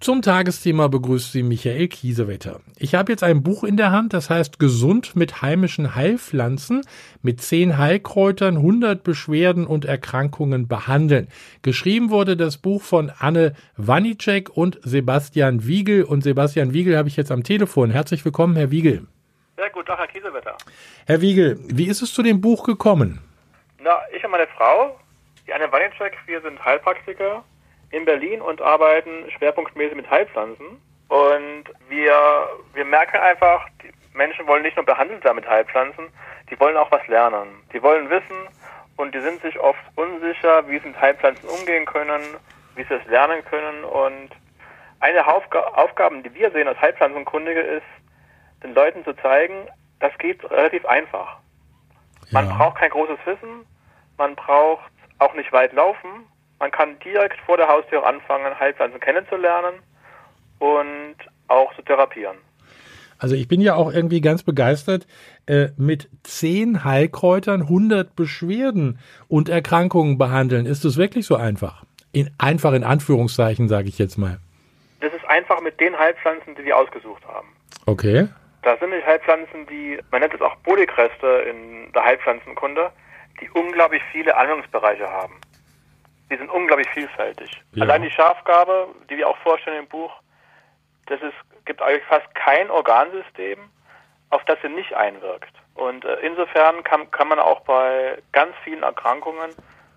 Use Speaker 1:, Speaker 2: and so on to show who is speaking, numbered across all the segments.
Speaker 1: Zum Tagesthema begrüßt Sie Michael Kiesewetter. Ich habe jetzt ein Buch in der Hand, das heißt Gesund mit heimischen Heilpflanzen mit zehn Heilkräutern 100 Beschwerden und Erkrankungen behandeln. Geschrieben wurde das Buch von Anne Wanicek und Sebastian Wiegel. Und Sebastian Wiegel habe ich jetzt am Telefon. Herzlich willkommen, Herr Wiegel.
Speaker 2: Ja, guten Tag, Herr Kiesewetter.
Speaker 1: Herr Wiegel, wie ist es zu dem Buch gekommen?
Speaker 2: Na, ich und meine Frau, die Anne Wanicek, wir sind Heilpraktiker in Berlin und arbeiten schwerpunktmäßig mit Heilpflanzen. Und wir, wir merken einfach, die Menschen wollen nicht nur behandelt sein mit Heilpflanzen, die wollen auch was lernen. Die wollen wissen und die sind sich oft unsicher, wie sie mit Heilpflanzen umgehen können, wie sie es lernen können. Und eine der Aufgaben, die wir sehen als Heilpflanzenkundige, ist, den Leuten zu zeigen, das geht relativ einfach. Man
Speaker 1: Ja.
Speaker 2: braucht kein großes Wissen, man braucht auch nicht weit laufen, man kann direkt vor der Haustür anfangen, Heilpflanzen kennenzulernen und auch zu therapieren.
Speaker 1: Also ich bin ja auch irgendwie ganz begeistert äh, mit zehn Heilkräutern 100 Beschwerden und Erkrankungen behandeln. Ist es wirklich so einfach? In, einfach in Anführungszeichen sage ich jetzt mal.
Speaker 2: Das ist einfach mit den Heilpflanzen, die wir ausgesucht haben.
Speaker 1: Okay.
Speaker 2: Das sind die Heilpflanzen, die, man nennt es auch Polykreste in der Heilpflanzenkunde, die unglaublich viele Anwendungsbereiche haben. Die sind unglaublich vielfältig.
Speaker 1: Ja.
Speaker 2: Allein die Schafgabe, die wir auch vorstellen im Buch, das ist, gibt eigentlich fast kein Organsystem, auf das sie nicht einwirkt. Und äh, insofern kann, kann man auch bei ganz vielen Erkrankungen,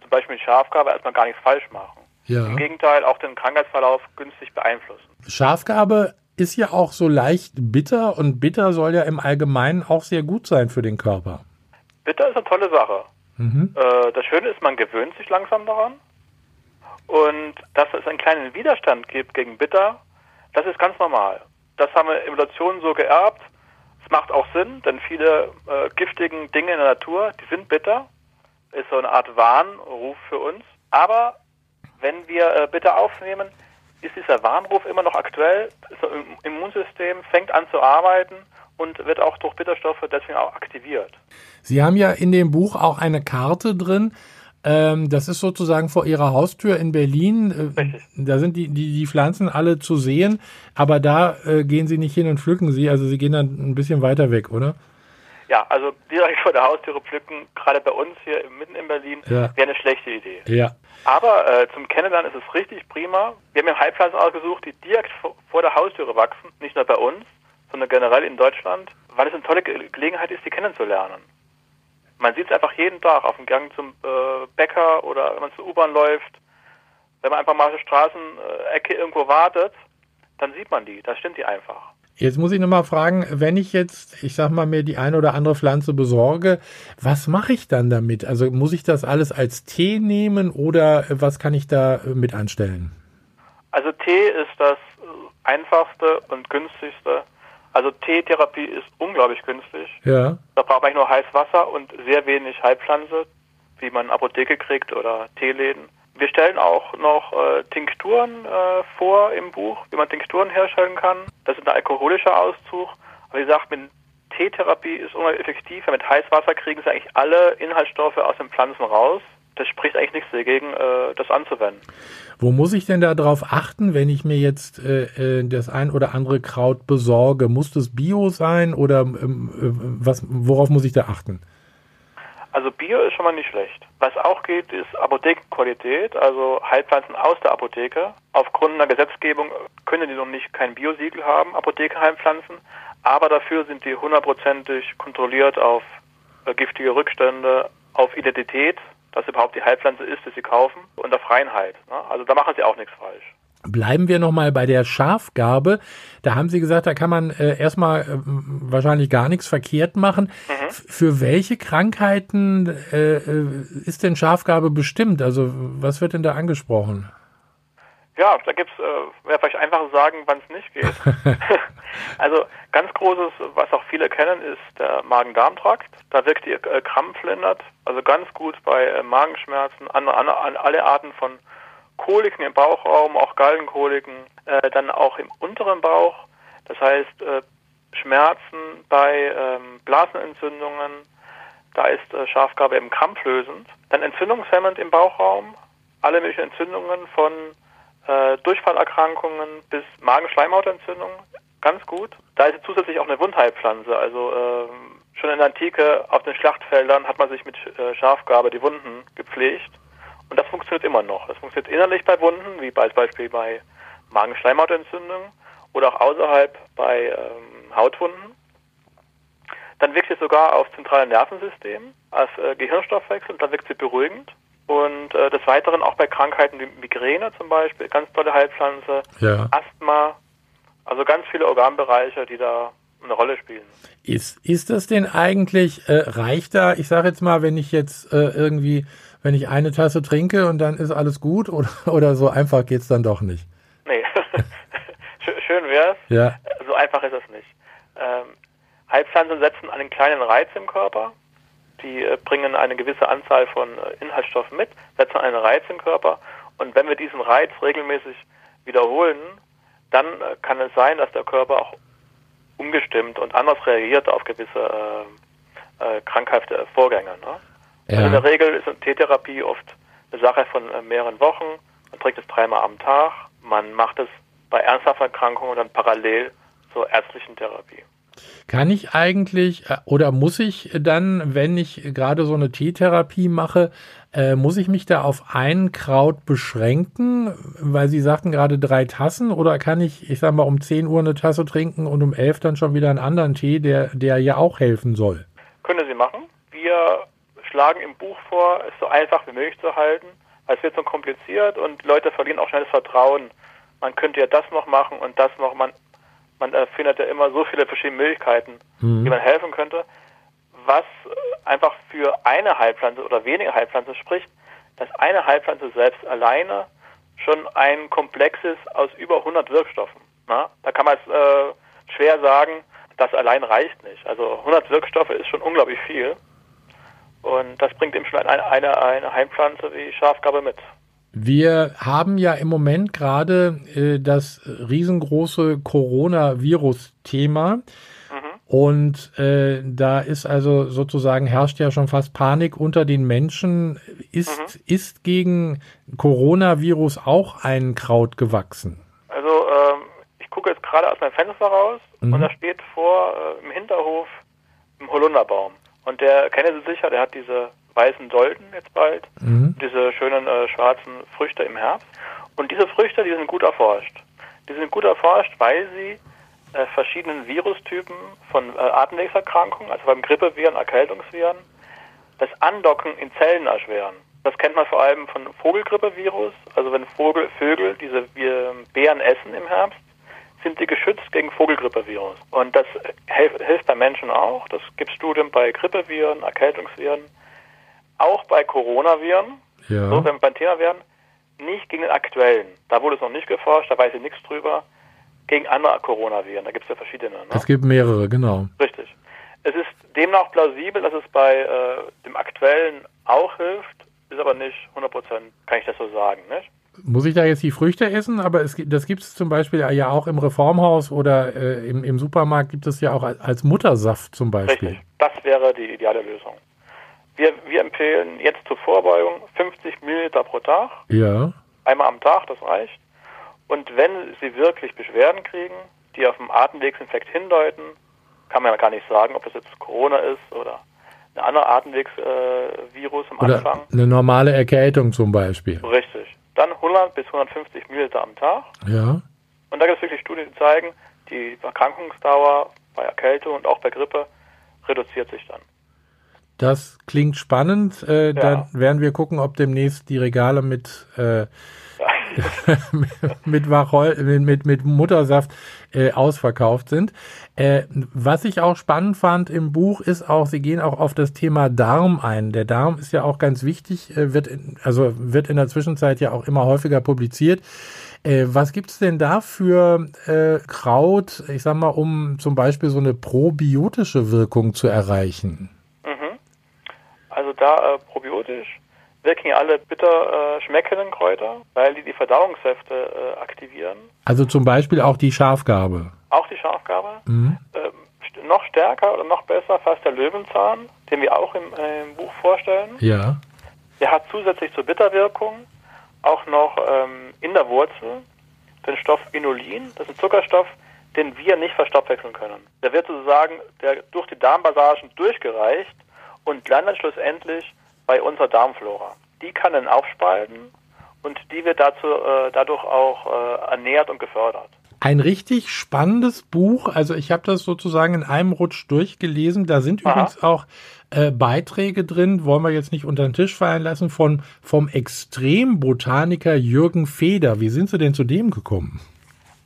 Speaker 2: zum Beispiel mit Schafgabe, erstmal gar nichts falsch machen.
Speaker 1: Ja.
Speaker 2: Im Gegenteil, auch den Krankheitsverlauf günstig beeinflussen.
Speaker 1: Schafgabe ist ja auch so leicht bitter und bitter soll ja im Allgemeinen auch sehr gut sein für den Körper.
Speaker 2: Bitter ist eine tolle Sache. Äh, das Schöne ist, man gewöhnt sich langsam daran. Und dass es einen kleinen Widerstand gibt gegen Bitter, das ist ganz normal. Das haben wir Evolution so geerbt. Es macht auch Sinn, denn viele äh, giftigen Dinge in der Natur, die sind bitter. Ist so eine Art Warnruf für uns. Aber wenn wir äh, Bitter aufnehmen, ist dieser Warnruf immer noch aktuell. Das Immunsystem fängt an zu arbeiten und wird auch durch Bitterstoffe deswegen auch aktiviert.
Speaker 1: Sie haben ja in dem Buch auch eine Karte drin. Ähm, das ist sozusagen vor Ihrer Haustür in Berlin. Äh, da sind die, die, die Pflanzen alle zu sehen, aber da äh, gehen Sie nicht hin und pflücken sie. Also Sie gehen dann ein bisschen weiter weg, oder?
Speaker 2: Ja, also direkt vor der Haustüre pflücken, gerade bei uns hier mitten in Berlin,
Speaker 1: Ja.
Speaker 2: wäre eine schlechte Idee.
Speaker 1: Ja.
Speaker 2: Aber äh, zum Kennenlernen ist es richtig prima. Wir haben ja Heilpflanzen ausgesucht, die direkt vor, der Haustüre wachsen, nicht nur bei uns, sondern generell in Deutschland, weil es eine tolle Ge Gelegenheit ist, die kennenzulernen. Man sieht es einfach jeden Tag auf dem Gang zum äh, Bäcker oder wenn man zur U-Bahn läuft. Wenn man einfach mal auf der Straßenecke irgendwo wartet, dann sieht man die. Da stimmt die einfach.
Speaker 1: Jetzt muss ich nochmal fragen, wenn ich jetzt, ich sag mal, mir die eine oder andere Pflanze besorge, was mache ich dann damit? Also muss ich das alles als Tee nehmen oder was kann ich da äh, mit anstellen?
Speaker 2: Also Tee ist das äh, einfachste und günstigste. Also Teetherapie ist unglaublich günstig.
Speaker 1: Ja.
Speaker 2: Da braucht man eigentlich nur heißes Wasser und sehr wenig Heilpflanze, wie man in Apotheke kriegt oder Teeläden. Wir stellen auch noch äh, Tinkturen äh, vor im Buch, wie man Tinkturen herstellen kann. Das ist ein alkoholischer Auszug. Aber wie gesagt, mit Teetherapie ist unglaublich effektiv. Mit Heißwasser kriegen sie eigentlich alle Inhaltsstoffe aus den Pflanzen raus. Das spricht eigentlich nichts dagegen, äh, das anzuwenden.
Speaker 1: Wo muss ich denn da drauf achten, wenn ich mir jetzt äh, äh, das ein oder andere Kraut besorge? Muss das Bio sein oder ähm, äh, was, worauf muss ich da achten?
Speaker 2: Also Bio ist schon mal nicht schlecht. Was auch geht, ist Apothekenqualität, also Heilpflanzen aus der Apotheke. Aufgrund einer Gesetzgebung können die noch nicht kein Biosiegel haben, Apothekenheilpflanzen, aber dafür sind die hundertprozentig kontrolliert auf äh, giftige Rückstände, auf Identität, dass überhaupt die Heilpflanze ist, die sie kaufen, und auf Reinheit. Ne? Also da machen sie auch nichts falsch.
Speaker 1: Bleiben wir nochmal bei der Schafgabe. Da haben Sie gesagt, da kann man äh, erstmal äh, wahrscheinlich gar nichts verkehrt machen. F- Für welche Krankheiten äh, äh, ist denn Schafgabe bestimmt? Also was wird denn da angesprochen?
Speaker 2: Ja, da gibt's, äh, ja, vielleicht einfach sagen, wann es nicht geht. also ganz großes, was auch viele kennen, ist der Magen-Darm-Trakt. Da wirkt die äh, Krampf lindert, also ganz gut bei äh, Magenschmerzen, an, an, an alle Arten von Koliken im Bauchraum, auch Gallenkoliken, äh, dann auch im unteren Bauch, das heißt äh, Schmerzen bei ähm, Blasenentzündungen, da ist äh, Schafgarbe eben krampflösend. Dann entzündungshemmend im Bauchraum, alle möglichen Entzündungen von äh, Durchfallerkrankungen bis Magenschleimhautentzündungen, ganz gut. Da ist zusätzlich auch eine Wundheilpflanze, also ähm, schon in der Antike auf den Schlachtfeldern hat man sich mit äh, Schafgarbe die Wunden gepflegt und das funktioniert immer noch. Das funktioniert innerlich bei Wunden, wie beispielsweise bei Magenschleimhautentzündungen oder auch außerhalb bei ähm, Hautwunden. Dann wirkt sie sogar auf zentrale Nervensystem, als äh, Gehirnstoffwechsel und dann wirkt sie beruhigend. Und äh, des Weiteren auch bei Krankheiten wie Migräne zum Beispiel, ganz tolle Heilpflanze,
Speaker 1: Ja.
Speaker 2: Asthma, also ganz viele Organbereiche, die da eine Rolle spielen.
Speaker 1: Ist, ist das denn eigentlich, äh, reicht da, ich sage jetzt mal, wenn ich jetzt äh, irgendwie, wenn ich eine Tasse trinke und dann ist alles gut oder, oder so einfach geht's dann doch nicht?
Speaker 2: Nee, Schö- schön wär's.
Speaker 1: Ja,
Speaker 2: So einfach ist es nicht. Ähm, Heilpflanzen setzen einen kleinen Reiz im Körper. Die äh, bringen eine gewisse Anzahl von äh, Inhaltsstoffen mit, setzen einen Reiz im Körper. Und wenn wir diesen Reiz regelmäßig wiederholen, dann äh, kann es sein, dass der Körper auch umgestimmt und anders reagiert auf gewisse krankhafte Vorgänge. Ne? Also in
Speaker 1: ja.
Speaker 2: der Regel ist eine T-Therapie oft eine Sache von mehreren Wochen. Man trägt es dreimal am Tag. Man macht es bei ernsthaften Erkrankungen dann parallel zur ärztlichen Therapie.
Speaker 1: Kann ich eigentlich äh, oder muss ich dann, wenn ich gerade so eine Teetherapie mache, äh, muss ich mich da auf ein Kraut beschränken, weil Sie sagten gerade drei Tassen oder kann ich, ich sag mal, um 10 Uhr eine Tasse trinken und um 11 dann schon wieder einen anderen Tee, der, der ja auch helfen soll?
Speaker 2: Können Sie machen. Wir schlagen im Buch vor, es so einfach wie möglich zu halten, weil es wird so kompliziert und Leute verlieren auch schnell das Vertrauen. Man könnte ja das noch machen und das noch. Man, man äh, findet ja immer so viele verschiedene Möglichkeiten, wie man helfen könnte. Was einfach für eine Heilpflanze oder wenige Heilpflanzen spricht, dass eine Heilpflanze selbst alleine schon ein Komplex ist aus über 100 Wirkstoffen. Na? Da kann man es äh, schwer sagen, das allein reicht nicht. Also 100 Wirkstoffe ist schon unglaublich viel. Und das bringt eben schon eine, eine, eine Heilpflanze wie Schafgarbe mit.
Speaker 1: Wir haben ja im Moment gerade äh, das riesengroße Coronavirus-Thema. Und äh, da ist also sozusagen herrscht ja schon fast Panik unter den Menschen. Ist, ist gegen Coronavirus auch ein Kraut gewachsen?
Speaker 2: Also ähm, ich gucke jetzt gerade aus meinem Fenster raus und da steht vor äh, im Hinterhof ein Holunderbaum. Und der kennen Sie sicher, der hat diese weißen Dolden jetzt bald, diese schönen äh, schwarzen Früchte im Herbst. Und diese Früchte, die sind gut erforscht. Die sind gut erforscht, weil sie äh, verschiedenen Virustypen von äh, Atemwegserkrankungen, also beim Grippeviren, Erkältungsviren, das Andocken in Zellen erschweren. Das kennt man vor allem von Vogelgrippevirus. Also wenn Vogel, Vögel diese wir, Beeren essen im Herbst, sind die geschützt gegen Vogelgrippevirus. Und das helf, hilft bei Menschen auch. Das gibt Studien bei Grippeviren, Erkältungsviren, auch bei Coronaviren,
Speaker 1: Ja.
Speaker 2: so wenn wir beim Thema wären, nicht gegen den aktuellen. Da wurde es noch nicht geforscht, da weiß ich nichts drüber. Gegen andere Coronaviren, da gibt es ja verschiedene. Ne?
Speaker 1: Es gibt mehrere, genau.
Speaker 2: Richtig. Es ist demnach plausibel, dass es bei äh, dem aktuellen auch hilft, ist aber nicht 100 Prozent, kann ich das so sagen, nicht?
Speaker 1: Muss ich da jetzt die Früchte essen? Aber es, das gibt es zum Beispiel ja auch im Reformhaus oder äh, im, im Supermarkt gibt es ja auch als- als Muttersaft zum Beispiel.
Speaker 2: Richtig. Das wäre die ideale Lösung. Wir, wir empfehlen jetzt zur Vorbeugung 50 Milliliter pro Tag,
Speaker 1: Ja.
Speaker 2: einmal am Tag, das reicht. Und wenn Sie wirklich Beschwerden kriegen, die auf einen Atemwegsinfekt hindeuten, kann man ja gar nicht sagen, ob das jetzt Corona ist oder ein anderer Atemwegsvirus äh, am
Speaker 1: Oder
Speaker 2: Anfang.
Speaker 1: eine normale Erkältung zum Beispiel.
Speaker 2: Richtig. Dann 100 bis 150 Milliliter am Tag.
Speaker 1: Ja.
Speaker 2: Und da gibt es wirklich Studien, die zeigen, die Erkrankungsdauer bei Erkältung und auch bei Grippe reduziert sich dann.
Speaker 1: Das klingt spannend. Äh, Dann werden wir gucken, ob demnächst die Regale mit, äh, mit, Wacholder, mit, mit, Muttersaft äh, ausverkauft sind. Äh, was ich auch spannend fand im Buch ist auch, Sie gehen auch auf das Thema Darm ein. Der Darm ist ja auch ganz wichtig, äh, wird in, also wird in der Zwischenzeit ja auch immer häufiger publiziert. Äh, was gibt's denn da für äh, Kraut, ich sag mal, um zum Beispiel so eine probiotische Wirkung zu erreichen?
Speaker 2: Da äh, probiotisch wirken ja alle bitter äh, schmeckenden Kräuter, weil die die Verdauungssäfte äh, aktivieren.
Speaker 1: Also zum Beispiel auch die Schafgarbe.
Speaker 2: Auch die Schafgarbe. Mhm. Ähm, noch stärker oder noch besser fast der Löwenzahn, den wir auch im, äh, im Buch vorstellen.
Speaker 1: Ja.
Speaker 2: Der hat zusätzlich zur Bitterwirkung auch noch ähm, in der Wurzel den Stoff Inulin. Das ist ein Zuckerstoff, den wir nicht verstoffwechseln können. Der wird sozusagen der durch die Darmpassagen durchgereicht und landet schlussendlich bei unserer Darmflora. Die kann dann aufspalten und die wird dazu, äh, dadurch auch äh, ernährt und gefördert.
Speaker 1: Ein richtig spannendes Buch. Also ich habe das sozusagen in einem Rutsch durchgelesen. Da sind Aha. übrigens auch äh, Beiträge drin, wollen wir jetzt nicht unter den Tisch fallen lassen, von vom Extrembotaniker Jürgen Feder. Wie sind Sie denn zu dem gekommen?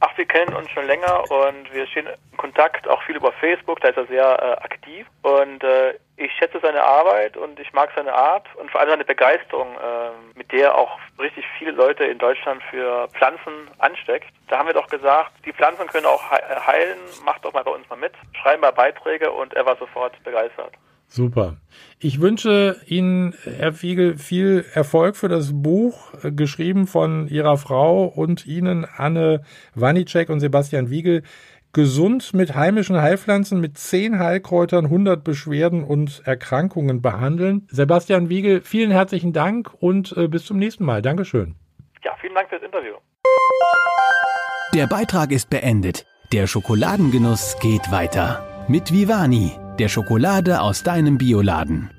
Speaker 2: Ach, wir kennen uns schon länger und wir stehen in Kontakt, auch viel über Facebook, da ist er sehr äh, aktiv und äh, ich schätze seine Arbeit und ich mag seine Art und vor allem seine Begeisterung, äh, mit der er auch richtig viele Leute in Deutschland für Pflanzen ansteckt. Da haben wir doch gesagt, die Pflanzen können auch heilen, macht doch mal bei uns mal mit, schreiben mal Beiträge und er war sofort begeistert.
Speaker 1: Super. Ich wünsche Ihnen, Herr Fiegel, viel Erfolg für das Buch, äh, geschrieben von Ihrer Frau und Ihnen, Anne Wanicek und Sebastian Wiegel. Gesund mit heimischen Heilpflanzen mit zehn Heilkräutern, 100 Beschwerden und Erkrankungen behandeln. Sebastian Wiegel, vielen herzlichen Dank und äh, bis zum nächsten Mal. Dankeschön.
Speaker 2: Ja, vielen Dank fürs Interview.
Speaker 3: Der Beitrag ist beendet. Der Schokoladengenuss geht weiter. Mit Vivani der Schokolade aus deinem Bioladen.